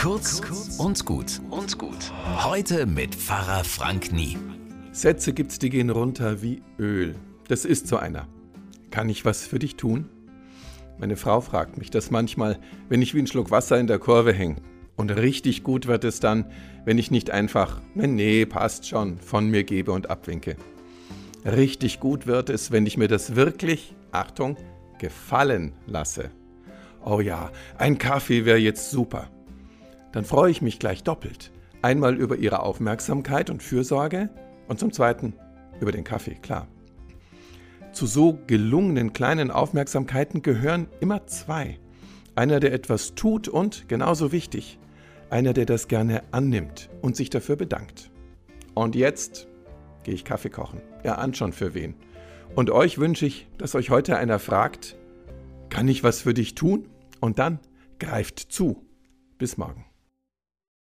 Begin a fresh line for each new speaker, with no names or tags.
Kurz und gut und gut. Heute mit Pfarrer Frank Nie.
Sätze gibt's, die gehen runter wie Öl. Das ist so einer. Kann ich was für dich tun? Meine Frau fragt mich das manchmal, wenn ich wie ein Schluck Wasser in der Kurve hänge. Und richtig gut wird es dann, wenn ich nicht einfach, nee, passt schon, von mir gebe und abwinke. Richtig gut wird es, wenn ich mir das wirklich, Achtung, gefallen lasse. Oh ja, ein Kaffee wäre jetzt super. Dann freue ich mich gleich doppelt. Einmal über Ihre Aufmerksamkeit und Fürsorge und zum Zweiten über den Kaffee, klar. Zu so gelungenen kleinen Aufmerksamkeiten gehören immer zwei. Einer, der etwas tut und, genauso wichtig, einer, der das gerne annimmt und sich dafür bedankt. Und jetzt gehe ich Kaffee kochen. Ja, an schon für wen. Und euch wünsche ich, dass euch heute einer fragt, kann ich was für dich tun? Und dann greift zu. Bis morgen.